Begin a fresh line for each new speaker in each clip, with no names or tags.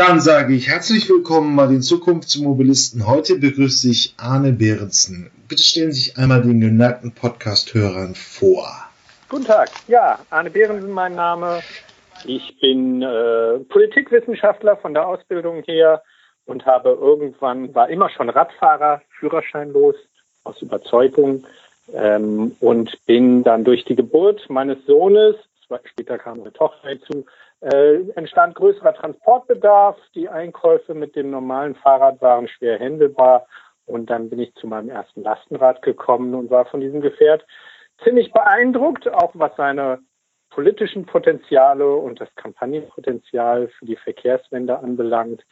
Dann sage ich herzlich willkommen bei den Zukunftsmobilisten. Heute begrüße ich Arne Behrensen. Bitte stellen Sie sich einmal den geneigten Podcast-Hörern vor.
Guten Tag. Ja, Arne Behrensen mein Name. Ich bin äh, Politikwissenschaftler von der Ausbildung her und habe irgendwann, war immer schon Radfahrer, führerscheinlos aus Überzeugung ähm, und bin dann durch die Geburt meines Sohnes, später kam eine Tochter hinzu, äh, entstand größerer Transportbedarf. Die Einkäufe mit dem normalen Fahrrad waren schwer händelbar und dann bin ich zu meinem ersten Lastenrad gekommen und war von diesem Gefährt ziemlich beeindruckt, auch was seine politischen Potenziale und das Kampagnenpotenzial für die Verkehrswende anbelangt.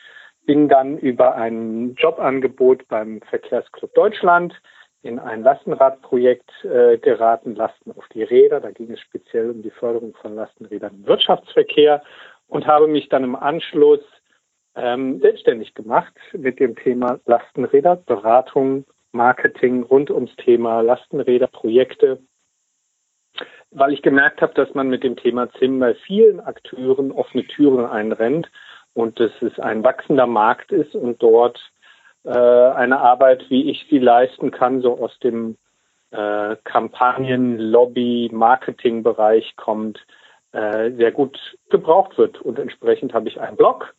Bin dann über ein Jobangebot beim Verkehrsclub Deutschland in ein Lastenradprojekt äh, geraten, Lasten auf die Räder. Da ging es speziell um die Förderung von Lastenrädern im Wirtschaftsverkehr und habe mich dann im Anschluss ähm, selbstständig gemacht mit dem Thema Lastenräder, Beratung, Marketing rund ums Thema Lastenräder, Projekte, weil ich gemerkt habe, dass man mit dem Thema ZIM bei vielen Akteuren offene Türen einrennt und dass es ein wachsender Markt ist und dort äh, eine Arbeit, wie ich sie leisten kann, so aus dem äh, Kampagnen, Lobby, Marketing-Bereich kommt, äh, sehr gut gebraucht wird. Und entsprechend habe ich einen Blog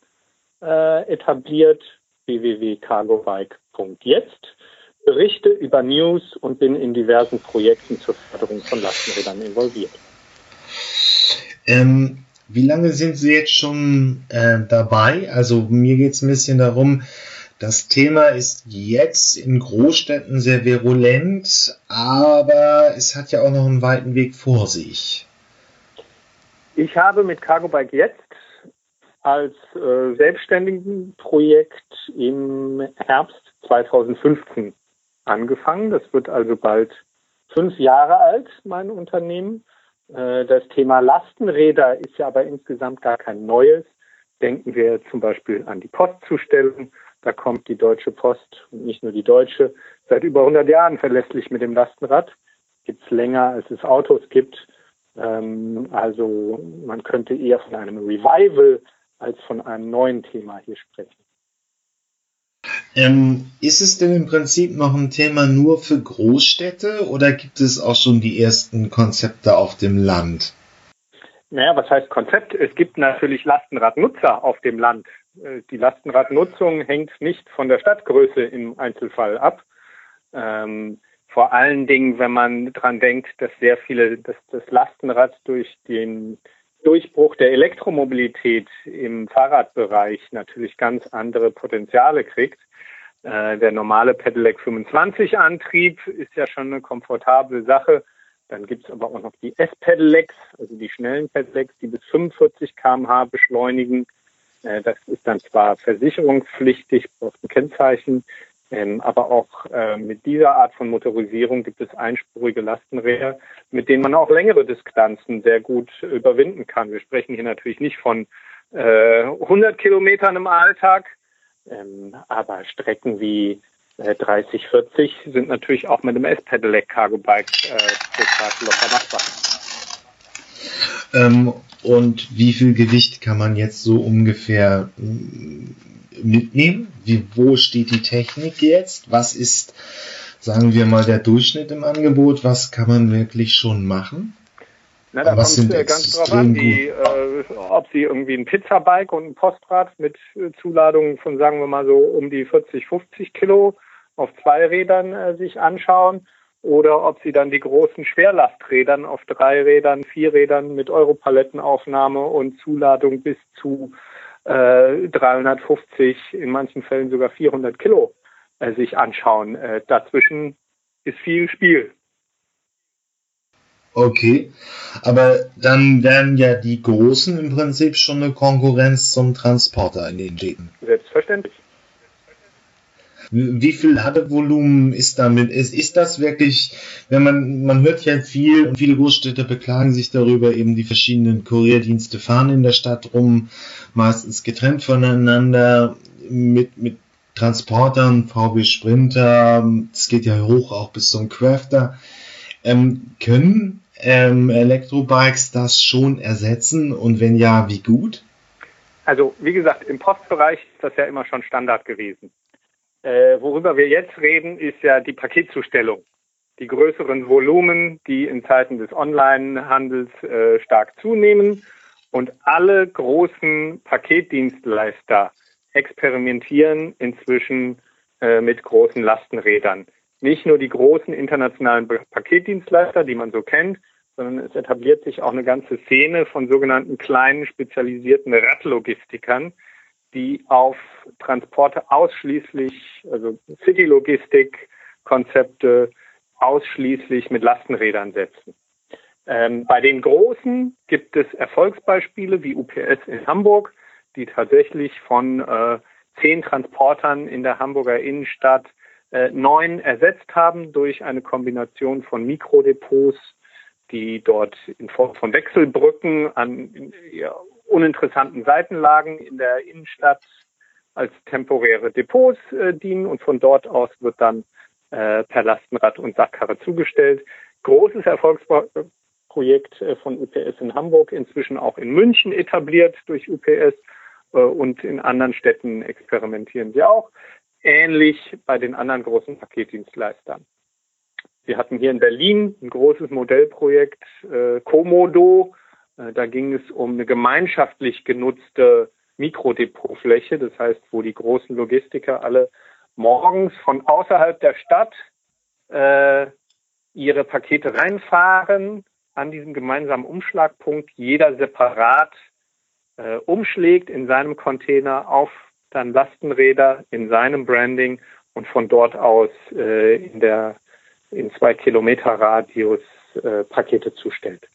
äh, etabliert, www.cargobike.jetzt, berichte über News und bin in diversen Projekten zur Förderung von Lastenrädern involviert.
Ähm, wie lange sind Sie jetzt schon äh, dabei? Also mir geht es ein bisschen darum, das Thema ist jetzt in Großstädten sehr virulent, aber es hat ja auch noch einen weiten Weg vor sich.
Ich habe mit Cargo Bike jetzt als äh, selbstständigen Projekt im Herbst 2015 angefangen. Das wird also bald fünf Jahre alt, mein Unternehmen. Äh, das Thema Lastenräder ist ja aber insgesamt gar kein neues. Denken wir zum Beispiel an die Postzustellung da kommt die Deutsche Post und nicht nur die Deutsche seit über 100 Jahren verlässlich mit dem Lastenrad. Gibt es länger, als es Autos gibt. Ähm, also man könnte eher von einem Revival als von einem neuen Thema hier sprechen.
Ähm, ist es denn im Prinzip noch ein Thema nur für Großstädte oder gibt es auch schon die ersten Konzepte auf dem Land?
Naja, was heißt Konzept? Es gibt natürlich Lastenradnutzer auf dem Land. Äh, die Lastenradnutzung hängt nicht von der Stadtgröße im Einzelfall ab. Ähm, vor allen Dingen, wenn man daran denkt, dass sehr viele, dass das Lastenrad durch den Durchbruch der Elektromobilität im Fahrradbereich natürlich ganz andere Potenziale kriegt. Äh, der normale Pedelec 25 Antrieb ist ja schon eine komfortable Sache. Dann gibt es aber auch noch die S-Pedelecs, also die schnellen Pedelecs, die bis 45 kmh beschleunigen. Äh, das ist dann zwar versicherungspflichtig, braucht ein Kennzeichen, ähm, aber auch äh, mit dieser Art von Motorisierung gibt es einspurige Lastenräder, mit denen man auch längere Distanzen sehr gut überwinden kann. Wir sprechen hier natürlich nicht von 100 äh, Kilometern im Alltag, ähm, aber Strecken wie 30, 40 sind natürlich auch mit dem S-Pedelec Cargo Bike total locker machbar.
Ähm, und wie viel Gewicht kann man jetzt so ungefähr mm, mitnehmen? Wie, wo steht die Technik jetzt? Was ist, sagen wir mal, der Durchschnitt im Angebot? Was kann man wirklich schon machen?
Na, da kommt es ganz drauf an, die, äh, ob sie irgendwie ein Pizzabike und ein Postrad mit äh, Zuladungen von, sagen wir mal so, um die 40, 50 Kilo auf zwei Rädern äh, sich anschauen oder ob sie dann die großen Schwerlasträdern auf drei Rädern, vier Rädern mit Europalettenaufnahme und Zuladung bis zu äh, 350, in manchen Fällen sogar 400 Kilo äh, sich anschauen. Äh, dazwischen ist viel Spiel.
Okay, aber dann wären ja die Großen im Prinzip schon eine Konkurrenz zum Transporter in den Städten.
Selbstverständlich.
Wie viel Ladevolumen ist damit? Ist, ist das wirklich, wenn man, man hört ja viel und viele Großstädte beklagen sich darüber, eben die verschiedenen Kurierdienste fahren in der Stadt rum, meistens getrennt voneinander mit, mit Transportern, VW Sprinter, es geht ja hoch auch bis zum Crafter. Ähm, können ähm, Elektrobikes das schon ersetzen und wenn ja, wie gut?
Also wie gesagt, im Postbereich ist das ja immer schon Standard gewesen. Äh, worüber wir jetzt reden, ist ja die Paketzustellung. Die größeren Volumen, die in Zeiten des Onlinehandels äh, stark zunehmen. Und alle großen Paketdienstleister experimentieren inzwischen äh, mit großen Lastenrädern. Nicht nur die großen internationalen Paketdienstleister, die man so kennt, sondern es etabliert sich auch eine ganze Szene von sogenannten kleinen spezialisierten Radlogistikern, die auf Transporte ausschließlich, also City-Logistik-Konzepte ausschließlich mit Lastenrädern setzen. Ähm, bei den Großen gibt es Erfolgsbeispiele wie UPS in Hamburg, die tatsächlich von äh, zehn Transportern in der Hamburger Innenstadt äh, neun ersetzt haben durch eine Kombination von Mikrodepots, die dort in Form von Wechselbrücken an ja, uninteressanten Seitenlagen in der Innenstadt als temporäre Depots äh, dienen und von dort aus wird dann äh, per Lastenrad und Sackkarre zugestellt. Großes Erfolgsprojekt äh, von UPS in Hamburg, inzwischen auch in München etabliert durch UPS äh, und in anderen Städten experimentieren sie auch. Ähnlich bei den anderen großen Paketdienstleistern. Wir hatten hier in Berlin ein großes Modellprojekt äh, Komodo. Äh, da ging es um eine gemeinschaftlich genutzte Mikrodepotfläche, das heißt, wo die großen Logistiker alle morgens von außerhalb der Stadt äh, ihre Pakete reinfahren, an diesem gemeinsamen Umschlagpunkt jeder separat äh, umschlägt in seinem Container auf dann Lastenräder in seinem Branding und von dort aus äh, in der in zwei Kilometer Radius äh, Pakete zustellt.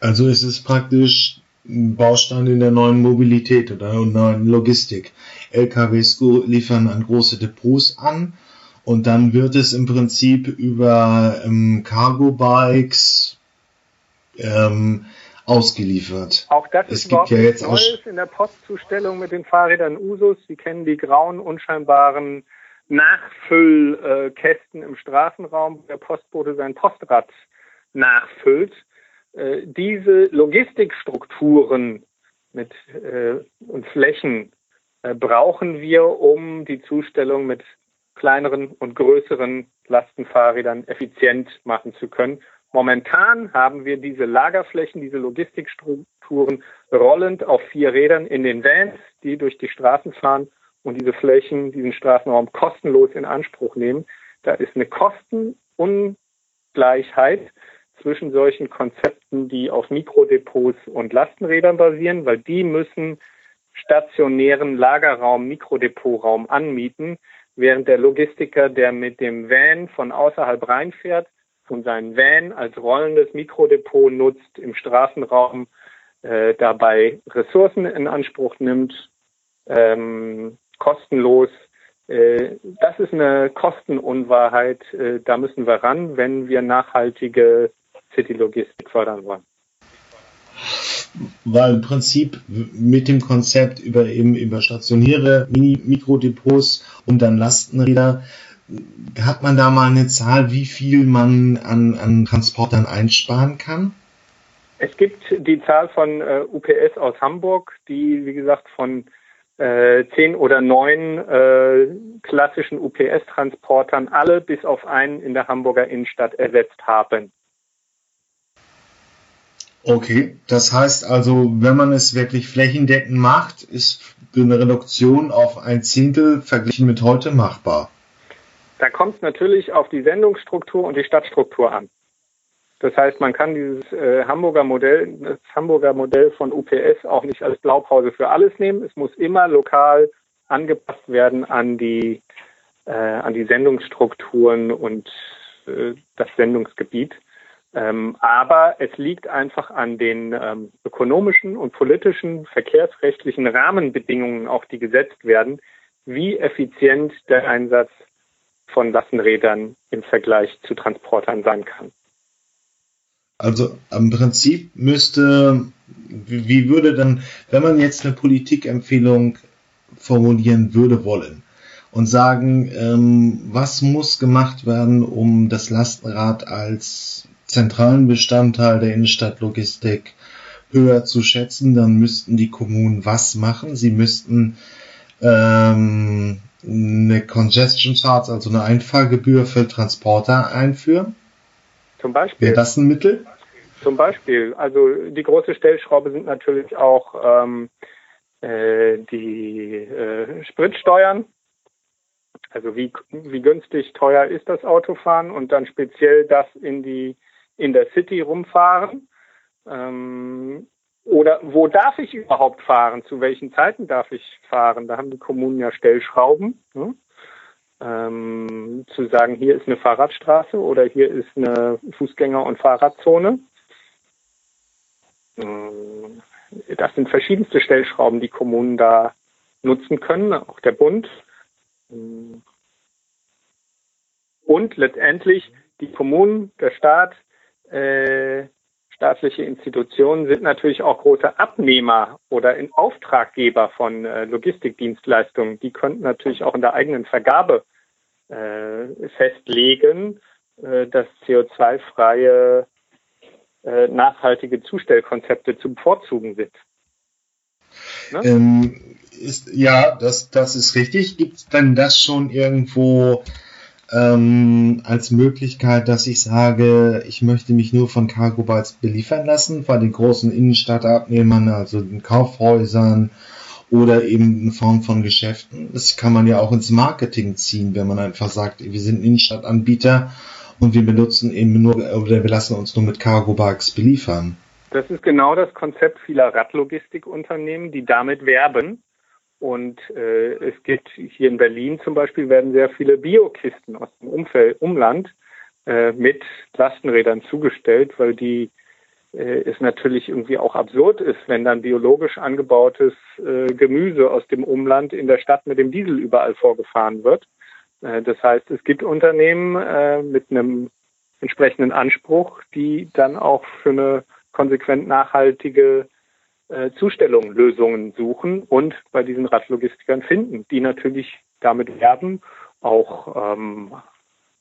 Also es ist praktisch ein Baustein in der neuen Mobilität oder neuen Logistik. LKWs liefern an große Depots an und dann wird es im Prinzip über ähm, Cargo-Bikes ähm, ausgeliefert.
Auch das es ist überhaupt ja nichts Neues in der Postzustellung mit den Fahrrädern Usus. Sie kennen die grauen, unscheinbaren Nachfüllkästen im Straßenraum, wo der Postbote sein Postrad nachfüllt. Äh, diese Logistikstrukturen mit äh, und Flächen äh, brauchen wir, um die Zustellung mit kleineren und größeren Lastenfahrrädern effizient machen zu können. Momentan haben wir diese Lagerflächen, diese Logistikstrukturen rollend auf vier Rädern in den Vans, die durch die Straßen fahren und diese Flächen, diesen Straßenraum kostenlos in Anspruch nehmen. Da ist eine Kostenungleichheit zwischen solchen Konzepten, die auf Mikrodepots und Lastenrädern basieren, weil die müssen stationären Lagerraum, Mikrodepotraum anmieten, während der Logistiker, der mit dem Van von außerhalb reinfährt und seinen Van als rollendes Mikrodepot nutzt im Straßenraum, äh, dabei Ressourcen in Anspruch nimmt, ähm, kostenlos. Äh, das ist eine Kostenunwahrheit. Äh, da müssen wir ran, wenn wir nachhaltige City-Logistik fördern wollen.
Weil im Prinzip mit dem Konzept über eben über stationäre Mini-Mikrodepots und dann Lastenräder hat man da mal eine Zahl, wie viel man an, an Transportern einsparen kann?
Es gibt die Zahl von äh, UPS aus Hamburg, die, wie gesagt, von äh, zehn oder neun äh, klassischen UPS-Transportern alle bis auf einen in der Hamburger Innenstadt ersetzt haben.
Okay, das heißt also, wenn man es wirklich flächendeckend macht, ist eine Reduktion auf ein Zehntel verglichen mit heute machbar.
Da kommt es natürlich auf die Sendungsstruktur und die Stadtstruktur an. Das heißt, man kann dieses äh, Hamburger Modell, das Hamburger Modell von UPS auch nicht als Blaupause für alles nehmen. Es muss immer lokal angepasst werden an die, äh, an die Sendungsstrukturen und äh, das Sendungsgebiet. Ähm, aber es liegt einfach an den ähm, ökonomischen und politischen, verkehrsrechtlichen Rahmenbedingungen, auch die gesetzt werden, wie effizient der Einsatz von Lastenrädern im Vergleich zu Transportern sein kann.
Also im Prinzip müsste, wie würde dann, wenn man jetzt eine Politikempfehlung formulieren würde wollen und sagen, ähm, was muss gemacht werden, um das Lastenrad als zentralen Bestandteil der Innenstadtlogistik höher zu schätzen, dann müssten die Kommunen was machen? Sie müssten ähm, eine Congestion Charge, also eine Einfahrgebühr für Transporter einführen.
Zum Beispiel.
Wäre das ein Mittel?
Zum Beispiel. Also die große Stellschraube sind natürlich auch ähm, äh, die äh, Spritsteuern. Also wie, wie günstig teuer ist das Autofahren und dann speziell das in die in der City rumfahren. Ähm, oder wo darf ich überhaupt fahren? Zu welchen Zeiten darf ich fahren? Da haben die Kommunen ja Stellschrauben. Ne? Ähm, zu sagen, hier ist eine Fahrradstraße oder hier ist eine Fußgänger- und Fahrradzone. Ähm, das sind verschiedenste Stellschrauben, die Kommunen da nutzen können, auch der Bund. Und letztendlich die Kommunen, der Staat, äh, staatliche Institutionen sind natürlich auch große Abnehmer oder in Auftraggeber von äh, Logistikdienstleistungen. Die könnten natürlich auch in der eigenen Vergabe äh, festlegen, äh, dass CO2-freie äh, nachhaltige Zustellkonzepte zu bevorzugen sind.
Ne? Ähm, ist, ja, das, das ist richtig. Gibt es denn das schon irgendwo ähm, als Möglichkeit, dass ich sage, ich möchte mich nur von Cargo Bytes beliefern lassen, bei den großen Innenstadtabnehmern, also den Kaufhäusern oder eben in Form von Geschäften. Das kann man ja auch ins Marketing ziehen, wenn man einfach sagt, wir sind Innenstadtanbieter und wir benutzen eben nur oder wir lassen uns nur mit Cargo Bikes beliefern.
Das ist genau das Konzept vieler Radlogistikunternehmen, die damit werben und äh, es gibt hier in Berlin zum Beispiel werden sehr viele Biokisten aus dem Umfeld, Umland äh, mit Lastenrädern zugestellt, weil die äh, es natürlich irgendwie auch absurd ist, wenn dann biologisch angebautes äh, Gemüse aus dem Umland in der Stadt mit dem Diesel überall vorgefahren wird. Äh, das heißt, es gibt Unternehmen äh, mit einem entsprechenden Anspruch, die dann auch für eine konsequent nachhaltige äh, Zustellungen, Lösungen suchen und bei diesen Radlogistikern finden, die natürlich damit werben, auch ähm,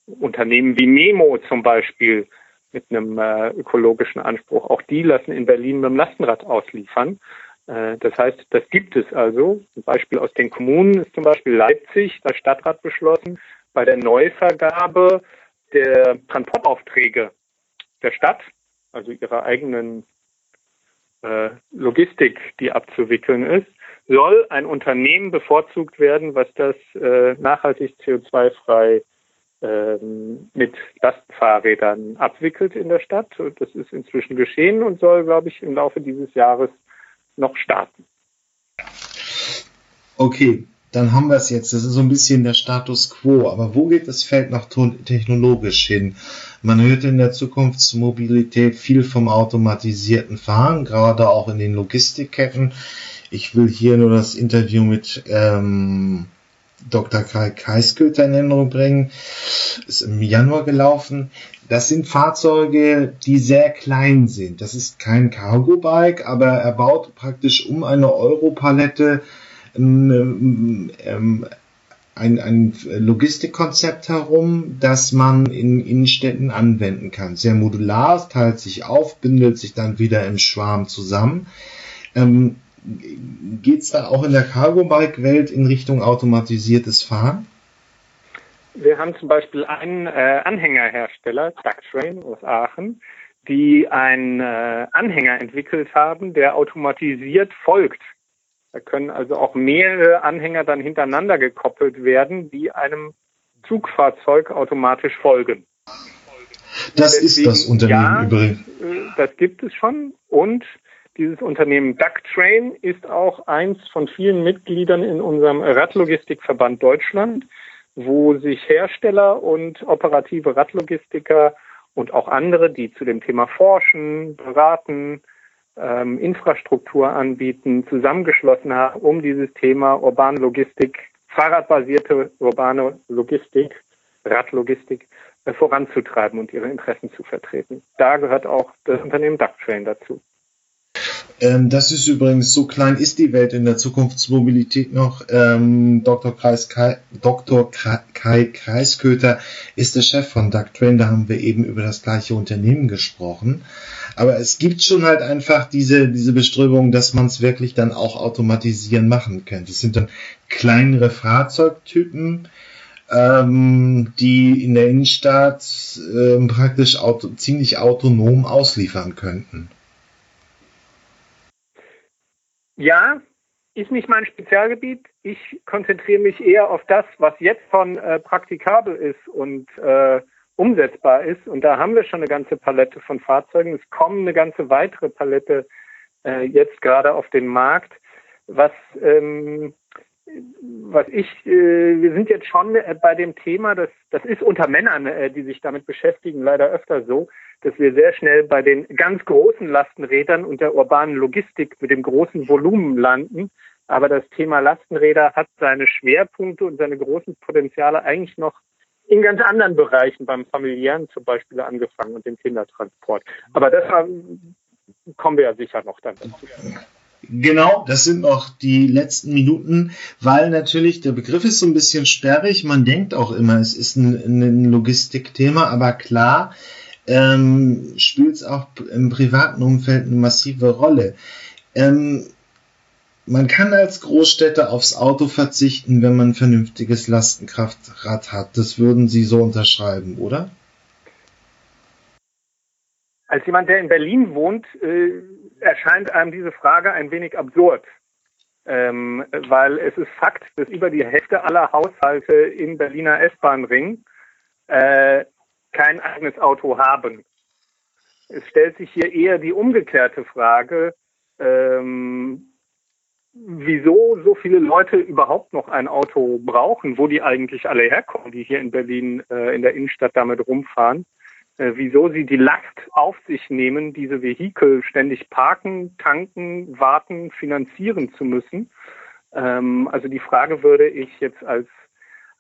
Unternehmen wie Memo zum Beispiel mit einem äh, ökologischen Anspruch, auch die lassen in Berlin mit dem Lastenrad ausliefern. Äh, das heißt, das gibt es also. Ein Beispiel aus den Kommunen ist zum Beispiel Leipzig, das Stadtrat beschlossen, bei der Neuvergabe der Transportaufträge der Stadt, also ihrer eigenen äh, Logistik, die abzuwickeln ist, soll ein Unternehmen bevorzugt werden, was das äh, nachhaltig CO2-frei ähm, mit Lastfahrrädern abwickelt in der Stadt. Das ist inzwischen geschehen und soll, glaube ich, im Laufe dieses Jahres noch starten.
Okay, dann haben wir es jetzt. Das ist so ein bisschen der Status quo. Aber wo geht das Feld noch technologisch hin? Man hört in der Zukunftsmobilität viel vom automatisierten Fahren, gerade auch in den Logistikketten. Ich will hier nur das Interview mit ähm, Dr. Kai Keiskülter in Erinnerung bringen. Ist im Januar gelaufen. Das sind Fahrzeuge, die sehr klein sind. Das ist kein Cargo-Bike, aber er baut praktisch um eine Europalette ähm, ähm, ein, ein Logistikkonzept herum, das man in Innenstädten anwenden kann. Sehr modular, teilt sich auf, bindet sich dann wieder im Schwarm zusammen. Ähm, Geht es da auch in der Cargo-Bike-Welt in Richtung automatisiertes Fahren?
Wir haben zum Beispiel einen äh, Anhängerhersteller, Ducktrain aus Aachen, die einen äh, Anhänger entwickelt haben, der automatisiert folgt da können also auch mehrere Anhänger dann hintereinander gekoppelt werden, die einem Zugfahrzeug automatisch folgen.
Das Deswegen, ist das Unternehmen ja, übrigens.
Äh, das gibt es schon und dieses Unternehmen Ducktrain ist auch eins von vielen Mitgliedern in unserem Radlogistikverband Deutschland, wo sich Hersteller und operative Radlogistiker und auch andere, die zu dem Thema forschen, beraten, ähm, Infrastruktur anbieten, zusammengeschlossen haben, um dieses Thema urbane Logistik, fahrradbasierte urbane Logistik, Radlogistik äh, voranzutreiben und ihre Interessen zu vertreten. Da gehört auch das Unternehmen Ducktrain dazu.
Ähm, das ist übrigens, so klein ist die Welt in der Zukunftsmobilität noch. Ähm, Dr. Kreis Kai, Dr. Kai Kreisköter ist der Chef von Ducktrain. Da haben wir eben über das gleiche Unternehmen gesprochen. Aber es gibt schon halt einfach diese, diese Bestrebung, dass man es wirklich dann auch automatisieren machen könnte. Es sind dann kleinere Fahrzeugtypen, ähm, die in der Innenstadt ähm, praktisch auto, ziemlich autonom ausliefern könnten.
Ja, ist nicht mein Spezialgebiet. Ich konzentriere mich eher auf das, was jetzt schon äh, praktikabel ist und äh, umsetzbar ist. Und da haben wir schon eine ganze Palette von Fahrzeugen. Es kommen eine ganze weitere Palette äh, jetzt gerade auf den Markt. Was ähm, was ich, äh, wir sind jetzt schon äh, bei dem Thema, das, das ist unter Männern, äh, die sich damit beschäftigen, leider öfter so, dass wir sehr schnell bei den ganz großen Lastenrädern und der urbanen Logistik mit dem großen Volumen landen. Aber das Thema Lastenräder hat seine Schwerpunkte und seine großen Potenziale eigentlich noch in ganz anderen Bereichen, beim familiären zum Beispiel angefangen und dem Kindertransport. Aber das kommen wir ja sicher noch dann dazu.
Genau, das sind noch die letzten Minuten, weil natürlich der Begriff ist so ein bisschen sperrig. Man denkt auch immer, es ist ein, ein Logistikthema, aber klar ähm, spielt es auch im privaten Umfeld eine massive Rolle. Ähm, man kann als Großstädter aufs Auto verzichten, wenn man ein vernünftiges Lastenkraftrad hat. Das würden Sie so unterschreiben, oder?
Als jemand, der in Berlin wohnt, äh, erscheint einem diese Frage ein wenig absurd. Ähm, weil es ist Fakt, dass über die Hälfte aller Haushalte im Berliner S-Bahn-Ring äh, kein eigenes Auto haben. Es stellt sich hier eher die umgekehrte Frage, ähm, wieso so viele Leute überhaupt noch ein Auto brauchen, wo die eigentlich alle herkommen, die hier in Berlin äh, in der Innenstadt damit rumfahren äh, wieso sie die Last auf sich nehmen, diese Vehikel ständig parken, tanken, warten, finanzieren zu müssen. Ähm, also die Frage würde ich jetzt als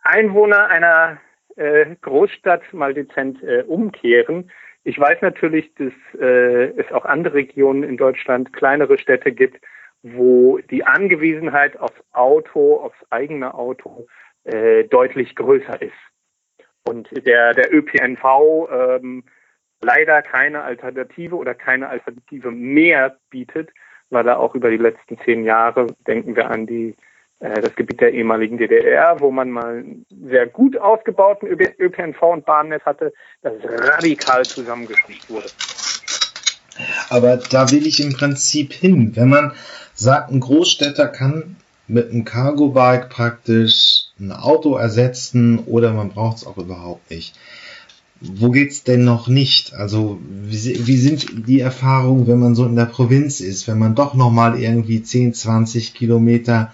Einwohner einer äh, Großstadt mal dezent äh, umkehren. Ich weiß natürlich, dass äh, es auch andere Regionen in Deutschland, kleinere Städte gibt, wo die Angewiesenheit aufs Auto, aufs eigene Auto deutlich größer ist und der, der ÖPNV ähm, leider keine Alternative oder keine Alternative mehr bietet, weil er auch über die letzten zehn Jahre, denken wir an die das Gebiet der ehemaligen DDR, wo man mal sehr gut ausgebauten ÖPNV und Bahnnetz hatte, das radikal zusammengeschrumpft wurde.
Aber da will ich im Prinzip hin. Wenn man sagt, ein Großstädter kann mit einem Cargo-Bike praktisch ein Auto ersetzen oder man braucht es auch überhaupt nicht. Wo geht's denn noch nicht? Also wie, wie, sind die Erfahrungen, wenn man so in der Provinz ist, wenn man doch noch mal irgendwie 10, 20 Kilometer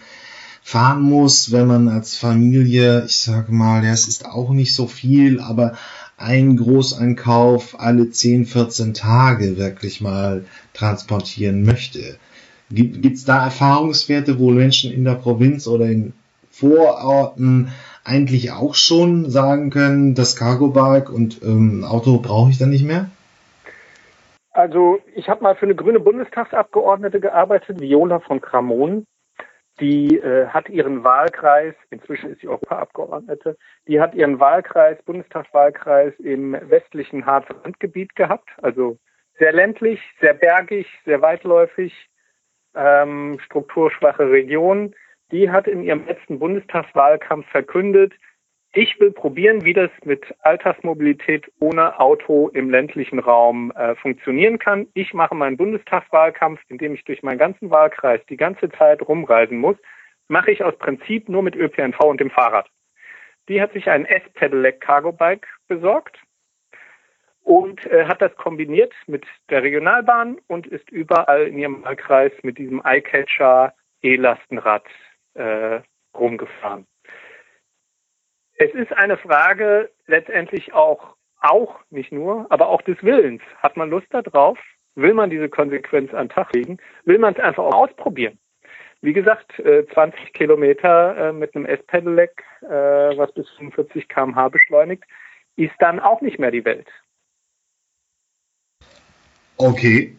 fahren muss, wenn man als Familie, ich sage mal, ja, es ist auch nicht so viel, aber ein Großeinkauf alle 10, 14 Tage wirklich mal transportieren möchte. Gibt es da Erfahrungswerte, wo Menschen in der Provinz oder in Vororten eigentlich auch schon sagen können, das Cargo-Bike und ähm, Auto brauche ich dann nicht mehr?
Also ich habe mal für eine grüne Bundestagsabgeordnete gearbeitet, Viola von Kramon. Die äh, hat ihren Wahlkreis, inzwischen ist sie Europaabgeordnete, die hat ihren Wahlkreis, Bundestagswahlkreis im westlichen Harzer Landgebiet gehabt, also sehr ländlich, sehr bergig, sehr weitläufig, ähm, strukturschwache Region. Die hat in ihrem letzten Bundestagswahlkampf verkündet, ich will probieren, wie das mit Alltagsmobilität ohne Auto im ländlichen Raum äh, funktionieren kann. Ich mache meinen Bundestagswahlkampf, indem ich durch meinen ganzen Wahlkreis die ganze Zeit rumreisen muss, mache ich aus Prinzip nur mit ÖPNV und dem Fahrrad. Die hat sich ein S-Pedelec Cargo Bike besorgt und äh, hat das kombiniert mit der Regionalbahn und ist überall in ihrem Wahlkreis mit diesem Eyecatcher E-Lastenrad äh, rumgefahren. Es ist eine Frage letztendlich auch, auch nicht nur, aber auch des Willens. Hat man Lust darauf? Will man diese Konsequenz an den Tag legen? Will man es einfach auch ausprobieren? Wie gesagt, 20 äh, Kilometer äh, mit einem S-Pedelec, äh, was bis 45 km/h beschleunigt, ist dann auch nicht mehr die Welt.
Okay,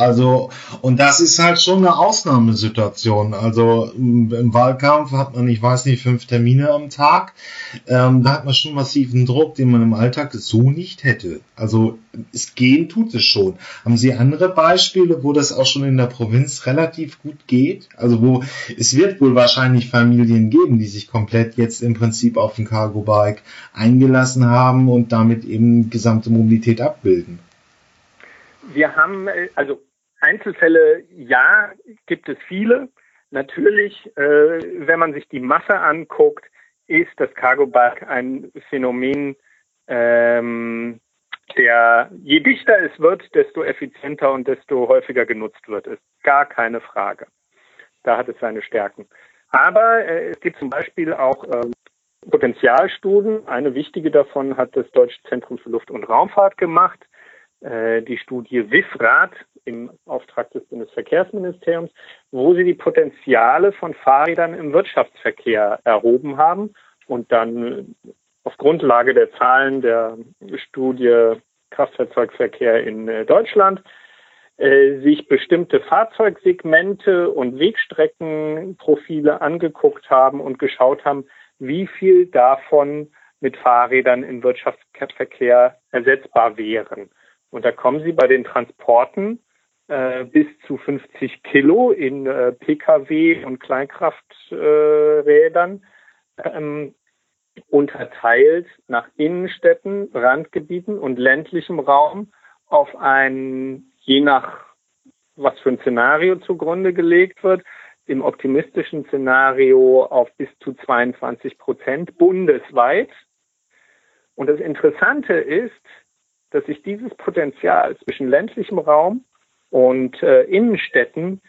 Also, und das ist halt schon eine Ausnahmesituation. Also im Wahlkampf hat man, ich weiß nicht, fünf Termine am Tag. Ähm, da hat man schon massiven Druck, den man im Alltag so nicht hätte. Also es gehen tut es schon. Haben Sie andere Beispiele, wo das auch schon in der Provinz relativ gut geht? Also wo es wird wohl wahrscheinlich Familien geben, die sich komplett jetzt im Prinzip auf ein Cargo Bike eingelassen haben und damit eben gesamte Mobilität abbilden
wir haben, äh, also Einzelfälle, ja, gibt es viele. Natürlich, äh, wenn man sich die Masse anguckt, ist das Cargo Bike ein Phänomen, ähm, der je dichter es wird, desto effizienter und desto häufiger genutzt wird. Ist gar keine Frage. Da hat es seine Stärken. Aber äh, es gibt zum Beispiel auch äh, Potenzialstudien. Eine wichtige davon hat das Deutsche Zentrum für Luft- und Raumfahrt gemacht. Äh, die Studie WIFRAT im Auftrag des Bundesverkehrsministeriums, wo sie die Potenziale von Fahrrädern im Wirtschaftsverkehr erhoben haben und dann auf Grundlage der Zahlen der Studie Kraftfahrzeugverkehr in äh, Deutschland äh, sich bestimmte Fahrzeugsegmente und Wegstreckenprofile angeguckt haben und geschaut haben, wie viel davon mit Fahrrädern im Wirtschaftsverkehr ersetzbar wären. Und da kommen Sie bei den Transporten bis zu 50 Kilo in äh, Pkw und Kleinkrafträdern äh, ähm, unterteilt nach Innenstädten, Randgebieten und ländlichem Raum auf ein, je nach was für ein Szenario zugrunde gelegt wird, im optimistischen Szenario auf bis zu 22 Prozent bundesweit. Und das Interessante ist, dass sich dieses Potenzial zwischen ländlichem Raum und äh, Innenstädten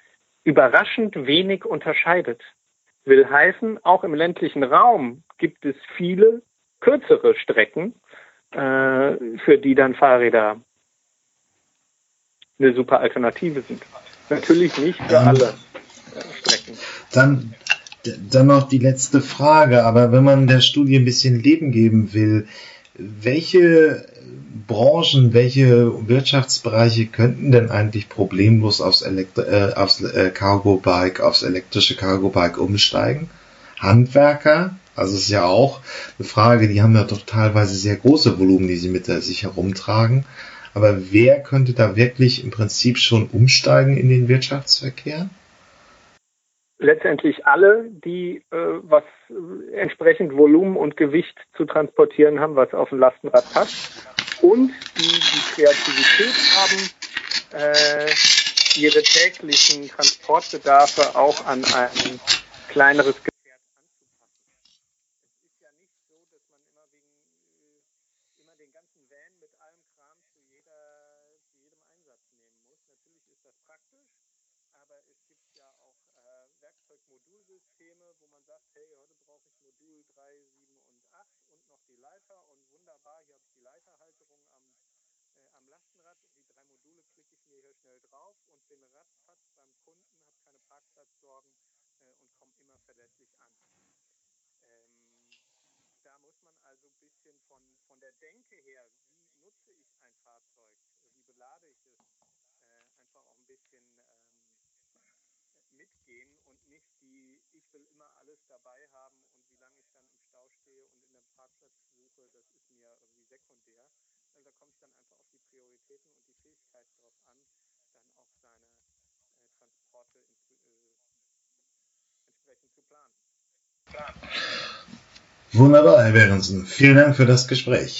überraschend wenig unterscheidet. Will heißen, auch im ländlichen Raum gibt es viele kürzere Strecken, äh, für die dann Fahrräder eine super Alternative sind. Natürlich nicht für ähm, alle Strecken.
Dann, dann noch die letzte Frage, aber wenn man der Studie ein bisschen Leben geben will, welche Branchen, welche Wirtschaftsbereiche könnten denn eigentlich problemlos aufs, Elektro äh, aufs äh, Cargo Bike, aufs elektrische Cargo Bike umsteigen? Handwerker, also es ist ja auch eine Frage, die haben ja doch teilweise sehr große Volumen, die sie mit sich herumtragen. Aber wer könnte da wirklich im Prinzip schon umsteigen in den Wirtschaftsverkehr?
Letztendlich alle, die äh, was entsprechend Volumen und Gewicht zu transportieren haben, was auf ein Lastenrad passt und die die Kreativität haben, äh, ihre täglichen Transportbedarfe auch an ein kleineres Werkzeugmodulsysteme, wo man sagt, hey, heute brauche ich Modul 3, 7 und 8 und noch die Leiter und wunderbar, hier habe ich die Leiterhalterung am, äh, am Lastenrad die drei Module klicke ich mir hier schnell drauf und bin ratzfatz beim Kunden, habe keine Parkplatzsorgen äh, und komme immer verlässlich an. Ähm, da muss man also ein bisschen von, von der Denke her, wie nutze ich ein Fahrzeug, wie belade ich es, äh, einfach auch ein bisschen ähm, mitgehen und nicht die, ich will immer alles dabei haben und wie lange ich dann im Stau stehe und in der Parkplatz suche, das ist mir irgendwie sekundär. Also da kommt es dann einfach auf die Prioritäten und die Fähigkeit darauf an, dann auch seine äh, Transporte ins, äh, entsprechend zu planen.
Wunderbar, Herr Behrensen. Vielen Dank für das Gespräch.